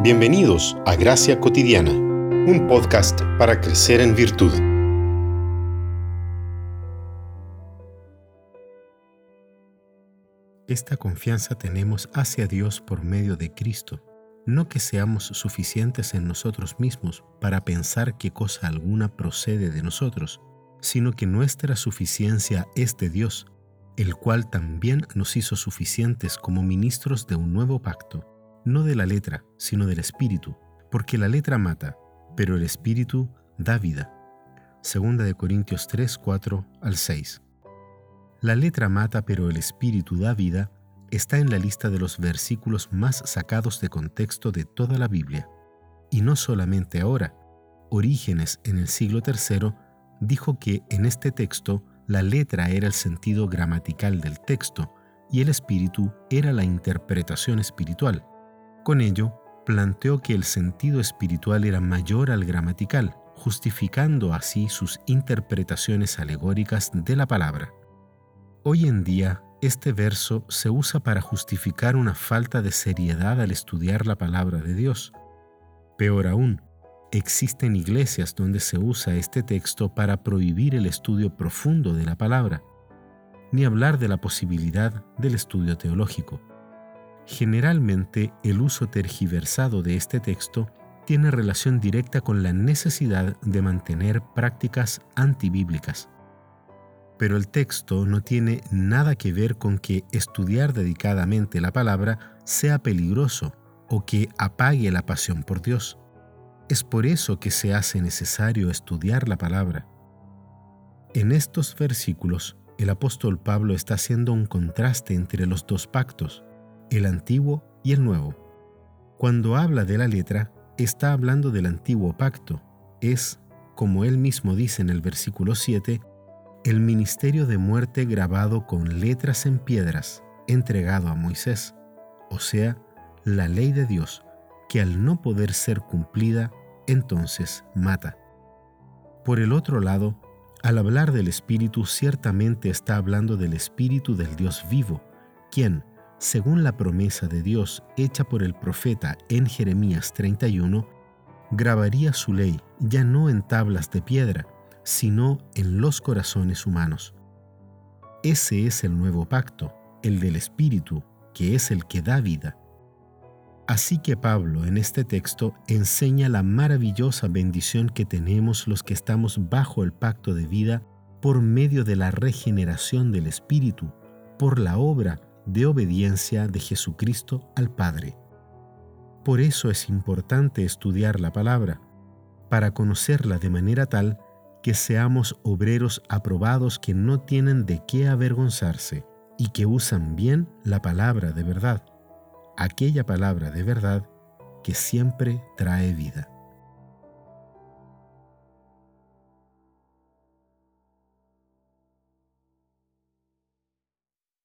Bienvenidos a Gracia Cotidiana, un podcast para crecer en virtud. Esta confianza tenemos hacia Dios por medio de Cristo, no que seamos suficientes en nosotros mismos para pensar que cosa alguna procede de nosotros, sino que nuestra suficiencia es de Dios, el cual también nos hizo suficientes como ministros de un nuevo pacto no de la letra, sino del espíritu, porque la letra mata, pero el espíritu da vida. Segunda de Corintios 3, 4 al 6. La letra mata, pero el espíritu da vida, está en la lista de los versículos más sacados de contexto de toda la Biblia. Y no solamente ahora. Orígenes en el siglo III dijo que en este texto la letra era el sentido gramatical del texto y el espíritu era la interpretación espiritual. Con ello, planteó que el sentido espiritual era mayor al gramatical, justificando así sus interpretaciones alegóricas de la palabra. Hoy en día, este verso se usa para justificar una falta de seriedad al estudiar la palabra de Dios. Peor aún, existen iglesias donde se usa este texto para prohibir el estudio profundo de la palabra, ni hablar de la posibilidad del estudio teológico. Generalmente el uso tergiversado de este texto tiene relación directa con la necesidad de mantener prácticas antibíblicas. Pero el texto no tiene nada que ver con que estudiar dedicadamente la palabra sea peligroso o que apague la pasión por Dios. Es por eso que se hace necesario estudiar la palabra. En estos versículos, el apóstol Pablo está haciendo un contraste entre los dos pactos el antiguo y el nuevo. Cuando habla de la letra, está hablando del antiguo pacto. Es, como él mismo dice en el versículo 7, el ministerio de muerte grabado con letras en piedras, entregado a Moisés, o sea, la ley de Dios, que al no poder ser cumplida, entonces mata. Por el otro lado, al hablar del Espíritu, ciertamente está hablando del Espíritu del Dios vivo, quien, según la promesa de Dios hecha por el profeta en Jeremías 31, grabaría su ley ya no en tablas de piedra, sino en los corazones humanos. Ese es el nuevo pacto, el del Espíritu, que es el que da vida. Así que Pablo en este texto enseña la maravillosa bendición que tenemos los que estamos bajo el pacto de vida por medio de la regeneración del Espíritu, por la obra de obediencia de Jesucristo al Padre. Por eso es importante estudiar la palabra, para conocerla de manera tal que seamos obreros aprobados que no tienen de qué avergonzarse y que usan bien la palabra de verdad, aquella palabra de verdad que siempre trae vida.